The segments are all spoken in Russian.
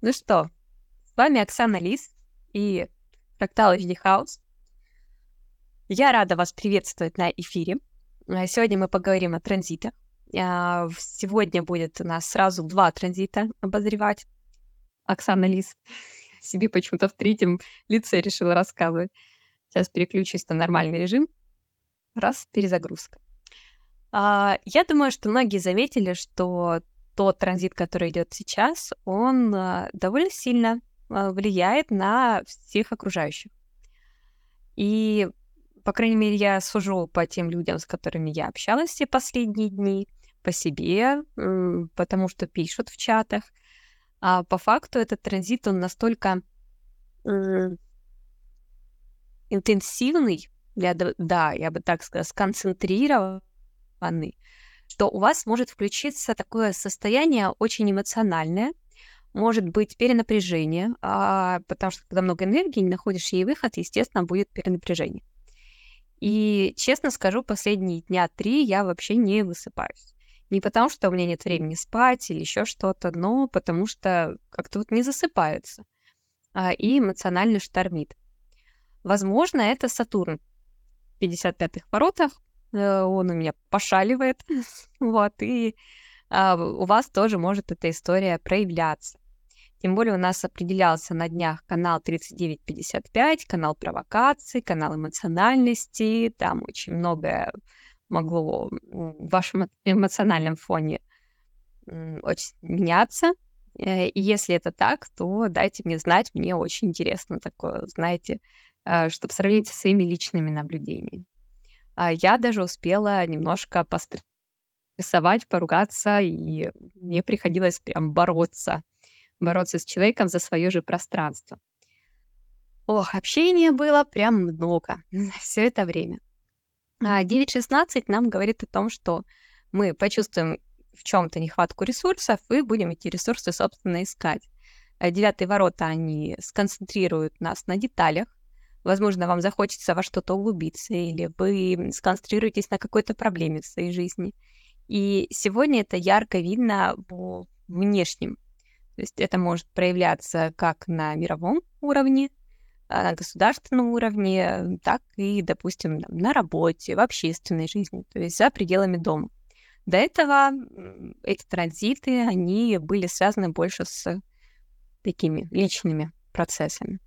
Ну что, с вами Оксана Лис и Фрактал HD House. Я рада вас приветствовать на эфире. А, сегодня мы поговорим о транзитах. А, сегодня будет у нас сразу два транзита обозревать. Оксана Лис себе почему-то в третьем лице решила рассказывать. Сейчас переключусь на нормальный режим. Раз, перезагрузка. А, я думаю, что многие заметили, что тот транзит, который идет сейчас, он а, довольно сильно а, влияет на всех окружающих. И, по крайней мере, я сужу по тем людям, с которыми я общалась все последние дни, по себе, потому что пишут в чатах. А по факту этот транзит, он настолько интенсивный, я, да, я бы так сказала, сконцентрированный, что у вас может включиться такое состояние очень эмоциональное, может быть перенапряжение, а, потому что когда много энергии, не находишь ей выход, естественно, будет перенапряжение. И честно скажу, последние дня три я вообще не высыпаюсь. Не потому, что у меня нет времени спать или еще что-то, но потому что как-то вот не засыпается а, и эмоционально штормит. Возможно, это Сатурн в 55-х воротах, он у меня пошаливает, вот, и а, у вас тоже может эта история проявляться. Тем более у нас определялся на днях канал 3955, канал провокаций, канал эмоциональности, там очень многое могло в вашем эмоциональном фоне очень меняться. Э, и если это так, то дайте мне знать, мне очень интересно такое, знаете, э, чтобы сравнить со своими личными наблюдениями. А я даже успела немножко пострессовать, поругаться, и мне приходилось прям бороться. Бороться с человеком за свое же пространство. Ох, общения было прям много все это время. 9.16 а нам говорит о том, что мы почувствуем в чем-то нехватку ресурсов и будем эти ресурсы, собственно, искать. Девятые ворота, они сконцентрируют нас на деталях, Возможно, вам захочется во что-то углубиться, или вы сконцентрируетесь на какой-то проблеме в своей жизни. И сегодня это ярко видно в внешнем. То есть это может проявляться как на мировом уровне, а, на государственном уровне, так и, допустим, на работе, в общественной жизни, то есть за пределами дома. До этого эти транзиты, они были связаны больше с такими личными процессами.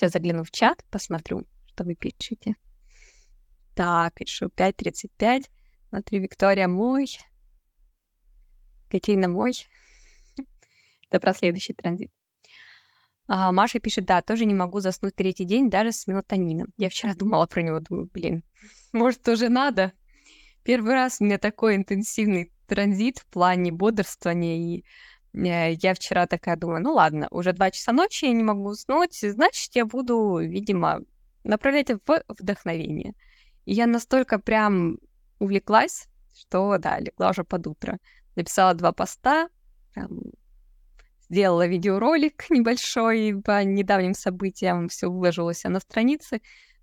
Сейчас загляну в чат, посмотрю, что вы пишете. Так, пишу 5.35. Смотрю, Виктория мой. Катерина мой. Это про следующий транзит. А, Маша пишет, да, тоже не могу заснуть третий день даже с мелатонином. Я вчера думала про него, думаю, блин, может, тоже надо? Первый раз у меня такой интенсивный транзит в плане бодрствования и я вчера такая думаю, ну ладно, уже два часа ночи, я не могу уснуть, значит, я буду, видимо, направлять в вдохновение. И я настолько прям увлеклась, что, да, легла уже под утро. Написала два поста, прям, сделала видеоролик небольшой по недавним событиям, все выложилось на странице.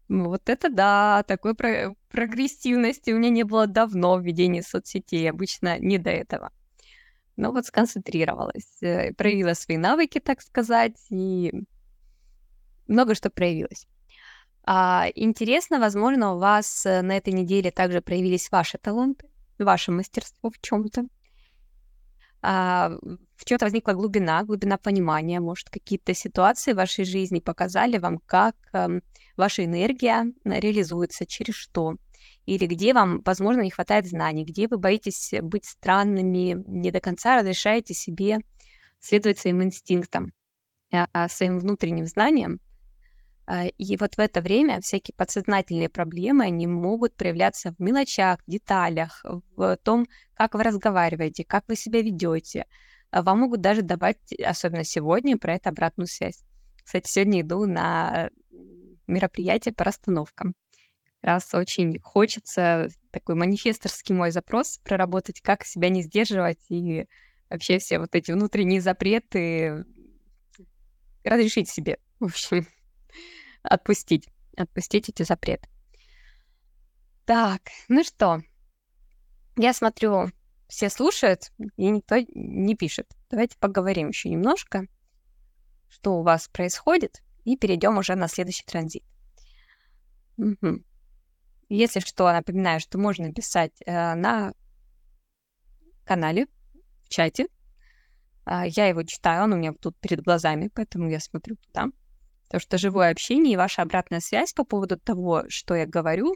Вот это да, такой про прогрессивности у меня не было давно в соцсетей, обычно не до этого но вот сконцентрировалась, э, проявила свои навыки, так сказать, и много что проявилось. А, интересно, возможно, у вас э, на этой неделе также проявились ваши таланты, ваше мастерство в чем-то. А, в чем-то возникла глубина, глубина понимания, может, какие-то ситуации в вашей жизни показали вам, как э, ваша энергия реализуется, через что или где вам, возможно, не хватает знаний, где вы боитесь быть странными, не до конца разрешаете себе следовать своим инстинктам, а, а своим внутренним знаниям. А, и вот в это время всякие подсознательные проблемы, они могут проявляться в мелочах, деталях, в том, как вы разговариваете, как вы себя ведете. Вам могут даже давать, особенно сегодня, про это обратную связь. Кстати, сегодня иду на мероприятие по расстановкам раз очень хочется такой манифесторский мой запрос проработать, как себя не сдерживать и вообще все вот эти внутренние запреты разрешить себе, в общем, отпустить, отпустить эти запреты. Так, ну что, я смотрю, все слушают, и никто не пишет. Давайте поговорим еще немножко. что у вас происходит, и перейдем уже на следующий транзит. Угу. Если что, напоминаю, что можно писать э, на канале, в чате. Э, я его читаю, он у меня тут перед глазами, поэтому я смотрю туда. Потому что живое общение и ваша обратная связь по поводу того, что я говорю,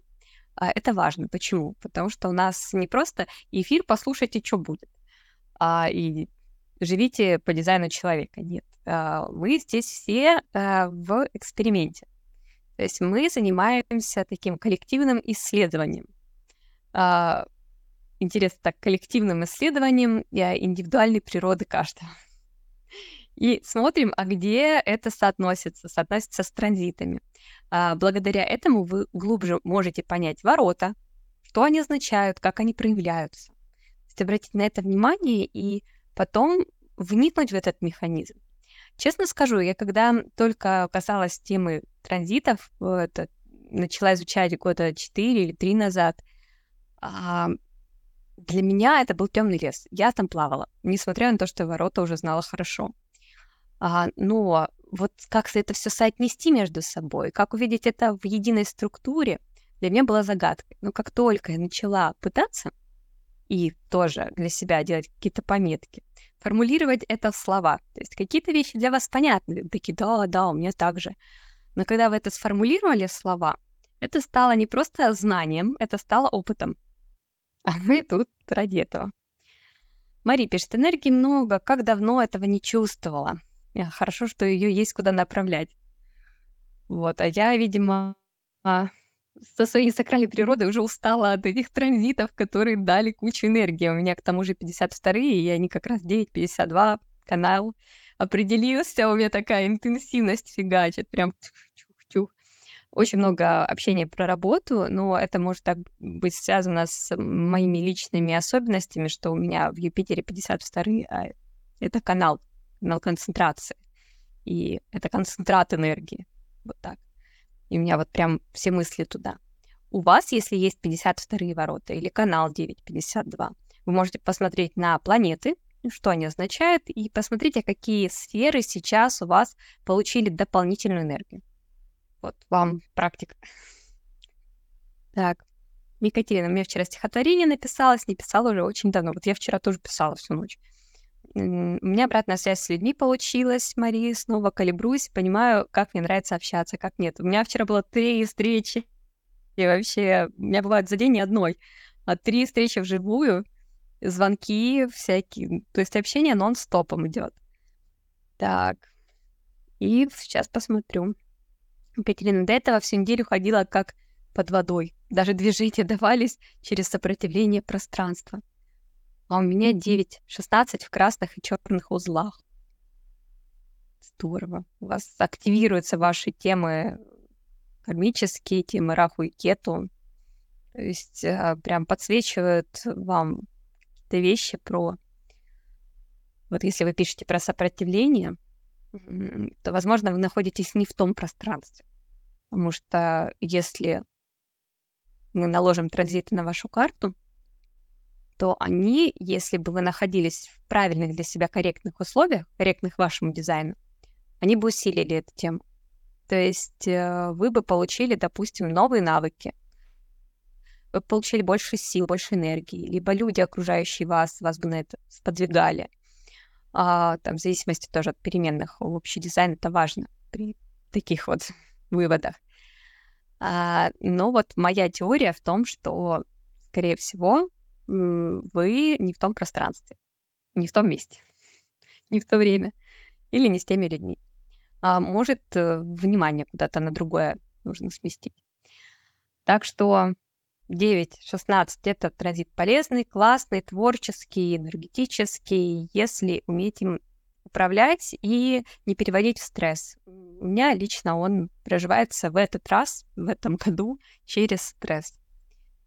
э, это важно. Почему? Потому что у нас не просто эфир «послушайте, что будет», а и живите по дизайну человека. Нет. Мы здесь все э, в эксперименте. То есть мы занимаемся таким коллективным исследованием. А, интересно, так, коллективным исследованием индивидуальной природы каждого. И смотрим, а где это соотносится, соотносится с транзитами. А, благодаря этому вы глубже можете понять ворота, что они означают, как они проявляются. То есть обратить на это внимание и потом вникнуть в этот механизм. Честно скажу, я когда только касалась темы транзитов, это, начала изучать года 4 или 3 назад, а, для меня это был темный лес. Я там плавала, несмотря на то, что ворота уже знала хорошо. А, но вот как это все соотнести между собой, как увидеть это в единой структуре, для меня была загадкой. Но как только я начала пытаться и тоже для себя делать какие-то пометки, формулировать это в слова. То есть какие-то вещи для вас понятны, такие, да, да, у меня так же. Но когда вы это сформулировали в слова, это стало не просто знанием, это стало опытом. А мы тут ради этого. Мари пишет, энергии много, как давно этого не чувствовала. Хорошо, что ее есть куда направлять. Вот, а я, видимо, а, со своей сакральной природой уже устала от этих транзитов, которые дали кучу энергии. У меня к тому же 52-е, и они как раз 9.52 канал определился, у меня такая интенсивность фигачит, прям чух-чух. Очень много общения про работу, но это может так быть связано с моими личными особенностями, что у меня в Юпитере 52 а это канал, канал концентрации. И это концентрат энергии. Вот так. И у меня вот прям все мысли туда. У вас, если есть 52 ворота или канал 952, вы можете посмотреть на планеты, что они означают, и посмотрите, какие сферы сейчас у вас получили дополнительную энергию. Вот вам практика. Так, Екатерина, мне вчера стихотворение написалось, не писала уже очень давно. Вот я вчера тоже писала всю ночь. У меня обратная связь с людьми получилась, Мария, снова калибруюсь, понимаю, как мне нравится общаться, как нет. У меня вчера было три встречи, и вообще, у меня бывает за день ни одной, а три встречи вживую, звонки всякие, то есть общение нон-стопом идет. Так, и сейчас посмотрю. Екатерина, до этого всю неделю ходила как под водой. Даже движения давались через сопротивление пространства а у меня 9, 16 в красных и черных узлах. Здорово. У вас активируются ваши темы кармические, темы Раху и Кету. То есть э, прям подсвечивают вам какие-то вещи про... Вот если вы пишете про сопротивление, то, возможно, вы находитесь не в том пространстве. Потому что если мы наложим транзиты на вашу карту, то они, если бы вы находились в правильных для себя корректных условиях, корректных вашему дизайну, они бы усилили эту тему. То есть э, вы бы получили, допустим, новые навыки, вы получили больше сил, больше энергии, либо люди, окружающие вас, вас бы на это сподвигали. А, там, в зависимости тоже от переменных. Общий дизайн — это важно при таких вот выводах. А, но вот моя теория в том, что, скорее всего, вы не в том пространстве, не в том месте, не в то время или не с теми людьми. А может, э, внимание куда-то на другое нужно сместить. Так что 9-16 — это транзит полезный, классный, творческий, энергетический, если уметь им управлять и не переводить в стресс. У меня лично он проживается в этот раз, в этом году, через стресс.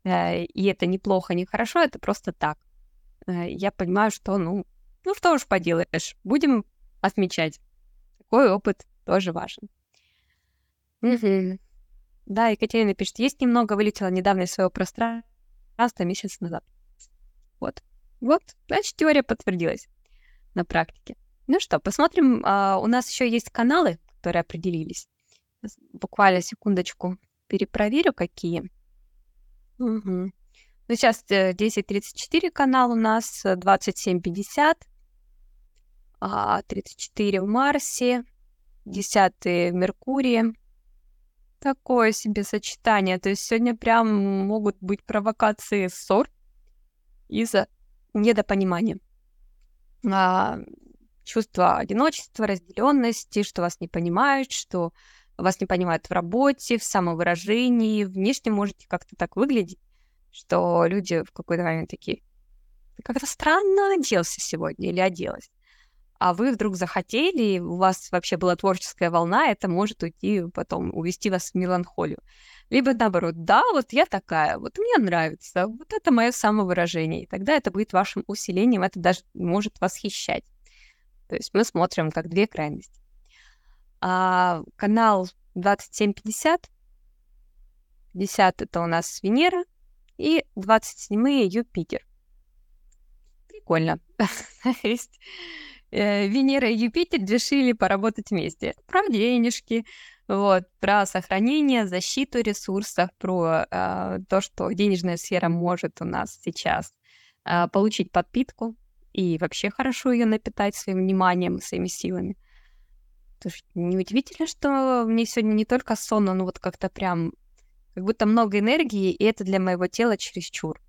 Э, и это неплохо, не хорошо, это просто так. Э, я понимаю, что, ну, ну что уж поделаешь, будем отмечать. Такой опыт тоже важен. Угу. Да, Екатерина пишет, есть немного, вылетела недавно из своего пространства месяц назад. Вот. Вот, значит, теория подтвердилась на практике. Ну что, посмотрим. А, у нас еще есть каналы, которые определились. Буквально секундочку перепроверю, какие. Угу. Ну, сейчас 10.34 канал у нас, 27.50, 34 в Марсе, 10 в Меркурии. Такое себе сочетание. То есть сегодня прям могут быть провокации ссор из-за недопонимания. А, чувство одиночества, разделенности, что вас не понимают, что вас не понимают в работе, в самовыражении, внешне можете как-то так выглядеть, что люди в какой-то момент такие, как-то странно оделся сегодня или оделась а вы вдруг захотели, у вас вообще была творческая волна, это может уйти потом, увести вас в меланхолию. Либо наоборот, да, вот я такая, вот мне нравится, вот это мое самовыражение, и тогда это будет вашим усилением, это даже может восхищать. То есть мы смотрим как две крайности. А, канал 2750, 50 это у нас Венера, и 27 Юпитер. Прикольно. Венера и Юпитер решили поработать вместе. Про денежки, вот, про сохранение, защиту ресурсов, про э, то, что денежная сфера может у нас сейчас э, получить подпитку и вообще хорошо ее напитать своим вниманием, своими силами. Потому что неудивительно, что мне сегодня не только сонно, но вот как-то прям как будто много энергии, и это для моего тела чересчур.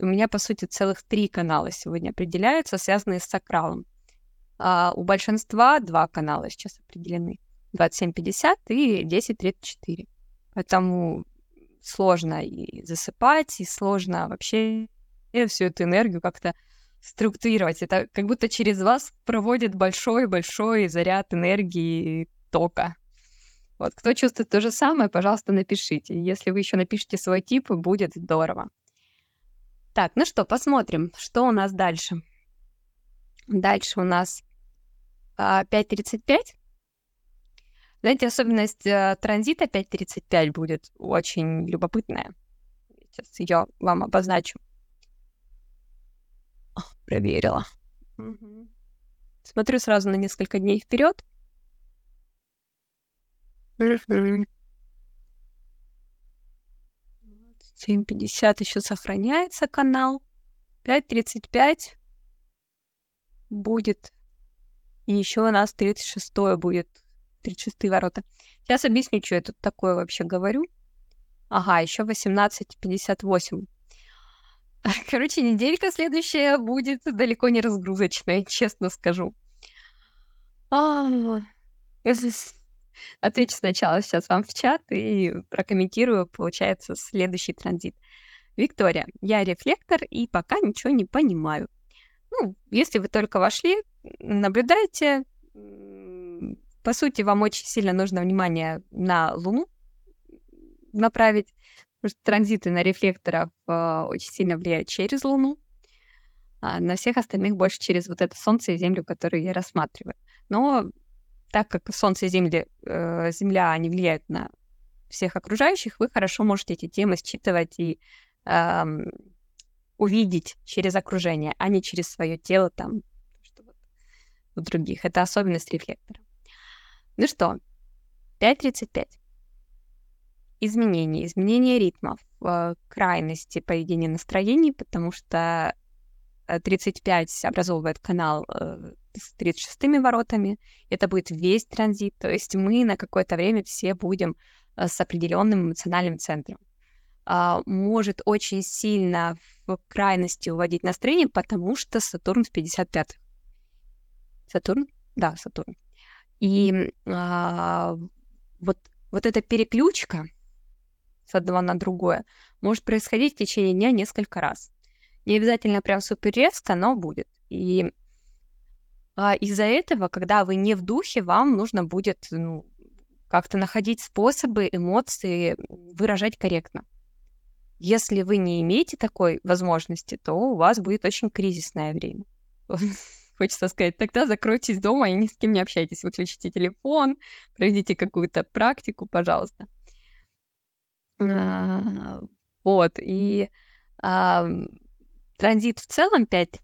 У меня, по сути, целых три канала сегодня определяются, связанные с сакралом. А у большинства два канала сейчас определены. 27.50 и 10.34. Поэтому сложно и засыпать, и сложно вообще всю эту энергию как-то структурировать. Это как будто через вас проводит большой-большой заряд энергии тока. Вот, кто чувствует то же самое, пожалуйста, напишите. Если вы еще напишите свой тип, будет здорово. Так, ну что, посмотрим, что у нас дальше. Дальше у нас 5.35. Знаете, особенность а, транзита 5.35 будет очень любопытная. Сейчас ее вам обозначу. О, проверила. Угу. Смотрю сразу на несколько дней вперед. 7.50 еще сохраняется канал. 5.35 будет. И еще у нас 36 будет. 36 ворота. Сейчас объясню, что я тут такое вообще говорю. Ага, еще 18.58. Короче, неделька следующая будет далеко не разгрузочная, честно скажу. А, отвечу сначала сейчас вам в чат и прокомментирую, получается, следующий транзит. Виктория, я рефлектор и пока ничего не понимаю. Ну, если вы только вошли, наблюдайте. По сути, вам очень сильно нужно внимание на Луну направить, потому что транзиты на рефлекторах э, очень сильно влияют через Луну, а на всех остальных больше через вот это Солнце и Землю, которые я рассматриваю. Но так как Солнце и Земля, э, Земля, они влияют на всех окружающих, вы хорошо можете эти темы считывать и э, увидеть через окружение, а не через свое тело там, у других. Это особенность рефлектора. Ну что, 5.35. Изменения. Изменения ритмов, э, крайности поведения настроений, потому что 35 образовывает канал э, с 36 воротами. Это будет весь транзит. То есть мы на какое-то время все будем э, с определенным эмоциональным центром. А, может очень сильно в крайности уводить настроение, потому что Сатурн в 55 Сатурн? Да, Сатурн. И а, вот, вот эта переключка с одного на другое может происходить в течение дня несколько раз. Не обязательно прям супер резко, но будет. И а, из-за этого, когда вы не в духе, вам нужно будет ну, как-то находить способы эмоции выражать корректно. Если вы не имеете такой возможности, то у вас будет очень кризисное время. Хочется сказать, тогда закройтесь дома и ни с кем не общайтесь. Выключите телефон, проведите какую-то практику, пожалуйста. Вот, и а, транзит в целом 5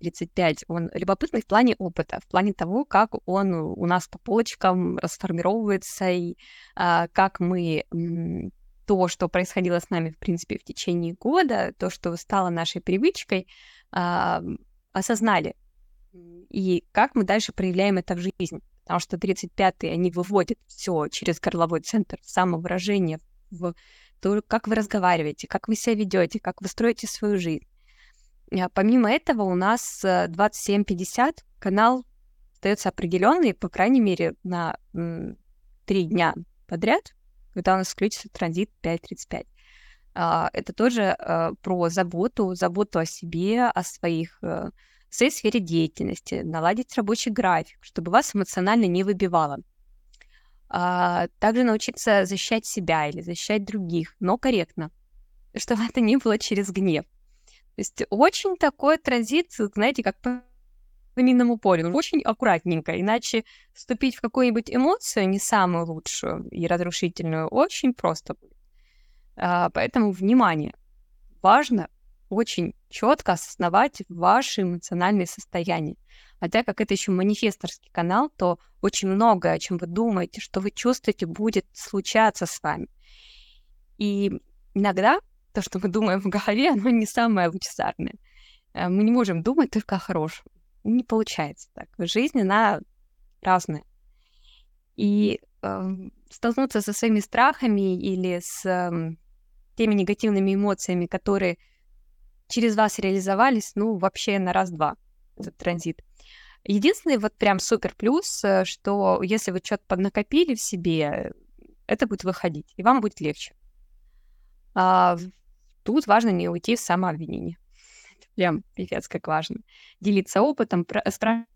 35, он любопытный в плане опыта, в плане того, как он у нас по полочкам расформировывается, и а, как мы то, что происходило с нами, в принципе, в течение года, то, что стало нашей привычкой, а, осознали. И как мы дальше проявляем это в жизни. Потому что 35-е, они выводят все через горловой центр, самовыражение, в то, как вы разговариваете, как вы себя ведете, как вы строите свою жизнь. А помимо этого у нас 27.50 канал остается определенный, по крайней мере, на три дня подряд, когда у нас включится транзит 5.35. А, это тоже а, про заботу, заботу о себе, о своих э, в своей сфере деятельности, наладить рабочий график, чтобы вас эмоционально не выбивало. Также научиться защищать себя или защищать других, но корректно, чтобы это не было через гнев. То есть очень такой транзит, знаете, как по минному полю, очень аккуратненько, иначе вступить в какую-нибудь эмоцию, не самую лучшую и разрушительную, очень просто будет. А, поэтому внимание. Важно очень четко осознавать ваши эмоциональные состояния. А так как это еще манифесторский канал, то очень многое, о чем вы думаете, что вы чувствуете, будет случаться с вами. И иногда то, что мы думаем в голове, оно не самое лучезарное. Э, мы не можем думать только о хорошем. Не получается так. Жизнь, она разная. И э, столкнуться со своими страхами или с э, теми негативными эмоциями, которые через вас реализовались, ну, вообще на раз-два этот транзит. Единственный вот прям супер плюс, э, что если вы что-то поднакопили в себе, это будет выходить, и вам будет легче. А, тут важно не уйти в самообвинение. Прям пипец как важно. Делиться опытом, спрашивать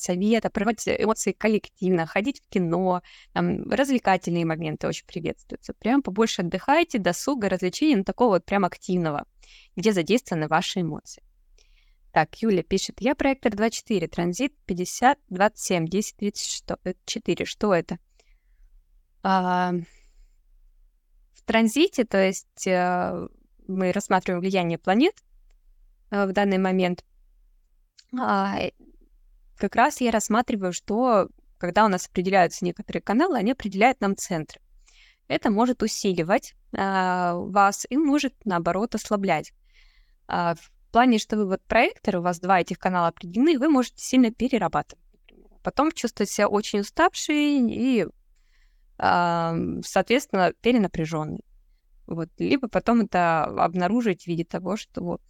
совета, проводить эмоции коллективно, ходить в кино, там, развлекательные моменты очень приветствуются. Прям побольше отдыхайте, досуга, развлечений, ну, такого вот прям активного, где задействованы ваши эмоции. Так, Юля пишет, я проектор 24, транзит 50, 27, 10, 34. Что это? А, транзите, то есть э, мы рассматриваем влияние планет э, в данный момент, а, как раз я рассматриваю, что когда у нас определяются некоторые каналы, они определяют нам центры. Это может усиливать а, вас и может, наоборот, ослаблять. А, в плане, что вы вот проектор, у вас два этих канала определены, вы можете сильно перерабатывать. Потом чувствовать себя очень уставший и соответственно, перенапряженный. Вот. Либо потом это обнаружить в виде того, что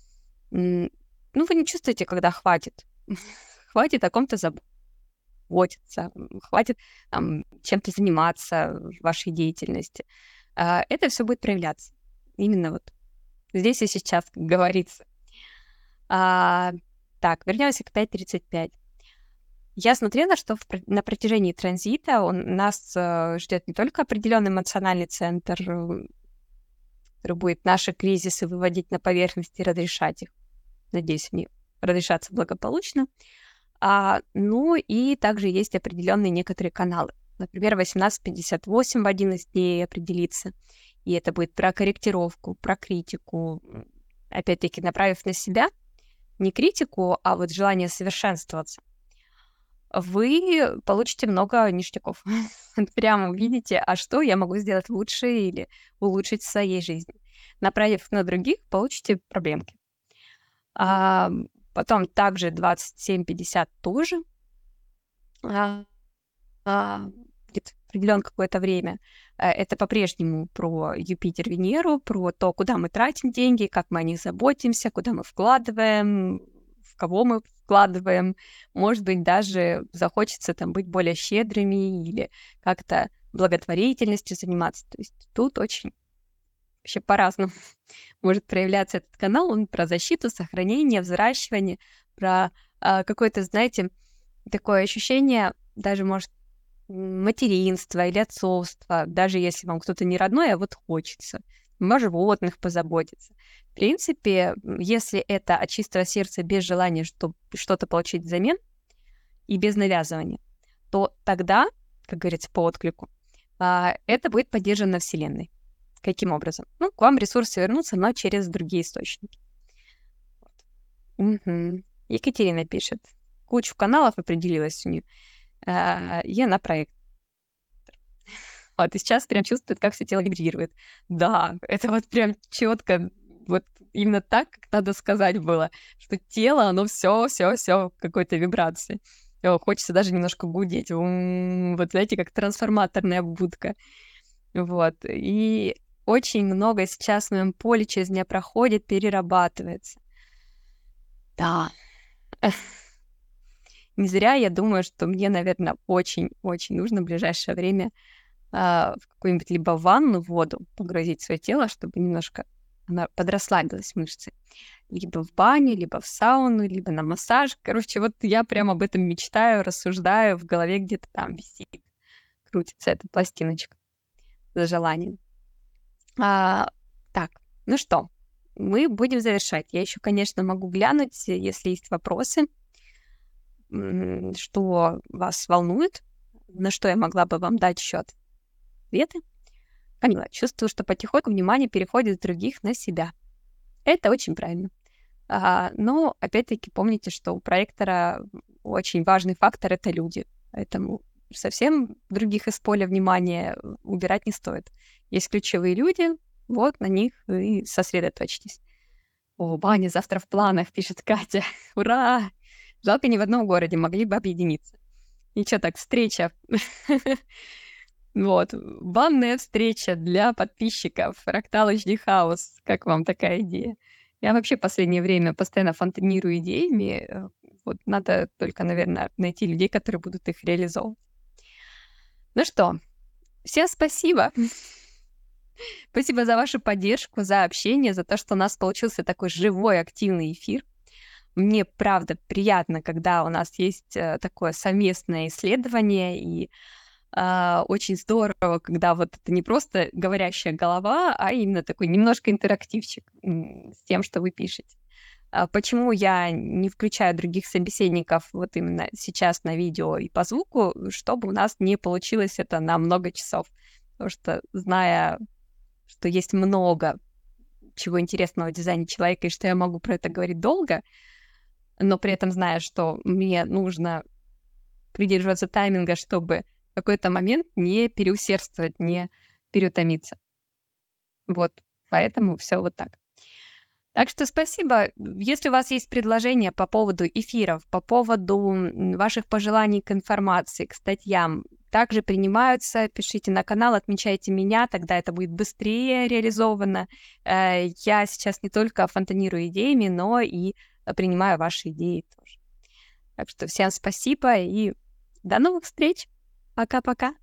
ну, вы не чувствуете, когда хватит. хватит о ком-то заботиться, хватит там, чем-то заниматься в вашей деятельности. А, это все будет проявляться. Именно вот здесь и сейчас, как говорится. А, так, вернемся к 5.35. Я смотрела, что в, на протяжении транзита он, нас э, ждет не только определенный эмоциональный центр, который будет наши кризисы выводить на поверхность и разрешать их. Надеюсь, они разрешатся благополучно. А, ну и также есть определенные некоторые каналы. Например, 1858 в один из дней определится. И это будет про корректировку, про критику. Опять-таки, направив на себя не критику, а вот желание совершенствоваться вы получите много ништяков. Прямо увидите, а что я могу сделать лучше или улучшить в своей жизни. Направив на других, получите проблемки. А, потом также 27-50 тоже. А, а, определен какое-то время. Э, это по-прежнему про Юпитер, Венеру, про то, куда мы тратим деньги, как мы о них заботимся, куда мы вкладываем, в кого мы вкладываем. Может быть, даже захочется там быть более щедрыми или как-то благотворительностью заниматься. То есть тут очень вообще по-разному может проявляться этот канал. Он про защиту, сохранение, взращивание, про э, какое-то, знаете, такое ощущение, даже, может, материнства или отцовства, даже если вам кто-то не родной, а вот хочется о животных позаботиться. В принципе, если это от чистого сердца, без желания чтобы что-то получить взамен и без навязывания, то тогда, как говорится, по отклику, а, это будет поддержано Вселенной. Каким образом? Ну, к вам ресурсы вернутся, но через другие источники. Угу. Екатерина пишет. Кучу каналов определилась у нее. Э, я на проект. Вот, и сейчас прям чувствует, как все тело вибрирует. Да, это вот прям четко, вот именно так, как надо сказать было, что тело, оно все, все, все какой-то вибрации. Хочется даже немножко гудеть. Вот знаете, как трансформаторная будка. Вот. И очень много сейчас в моем поле через меня проходит, перерабатывается. Да. Не зря я думаю, что мне, наверное, очень-очень нужно в ближайшее время э, в какую-нибудь либо ванну, воду погрузить свое тело, чтобы немножко она подрасслабилась мышцы. Либо в баню, либо в сауну, либо на массаж. Короче, вот я прям об этом мечтаю, рассуждаю, в голове где-то там висит, крутится эта пластиночка за желанием. А, так, ну что, мы будем завершать. Я еще, конечно, могу глянуть, если есть вопросы, что вас волнует, на что я могла бы вам дать счет ответы. Камила, чувствую, что потихоньку внимание переходит с других на себя. Это очень правильно. А, но, опять-таки, помните, что у проектора очень важный фактор — это люди. Поэтому совсем других из поля внимания убирать не стоит. Есть ключевые люди, вот на них и сосредоточьтесь. О, баня завтра в планах, пишет Катя. Ура! Жалко, ни в одном городе могли бы объединиться. Ничего так, встреча. Вот, банная встреча для подписчиков. Фрактал HD House. Как вам такая идея? Я вообще в последнее время постоянно фонтанирую идеями. Э, вот надо только, наверное, найти людей, которые будут их реализовывать. Ну что, всем спасибо. Спасибо за вашу поддержку, за общение, за то, что у нас получился такой живой, активный эфир. Мне, правда, приятно, когда у нас есть э, такое совместное исследование, и э, очень здорово, когда вот это не просто говорящая голова, а именно такой немножко интерактивчик с тем, что вы пишете. А почему я не включаю других собеседников вот именно сейчас на видео и по звуку, чтобы у нас не получилось это на много часов. Потому что, зная что есть много чего интересного в дизайне человека, и что я могу про это говорить долго, но при этом зная, что мне нужно придерживаться тайминга, чтобы в какой-то момент не переусердствовать, не переутомиться. Вот, поэтому все вот так. Так что спасибо. Если у вас есть предложения по поводу эфиров, по поводу ваших пожеланий к информации, к статьям, также принимаются. Пишите на канал, отмечайте меня, тогда это будет быстрее реализовано. Э, я сейчас не только фонтанирую идеями, но и принимаю ваши идеи тоже. Так что всем спасибо и до новых встреч. Пока-пока.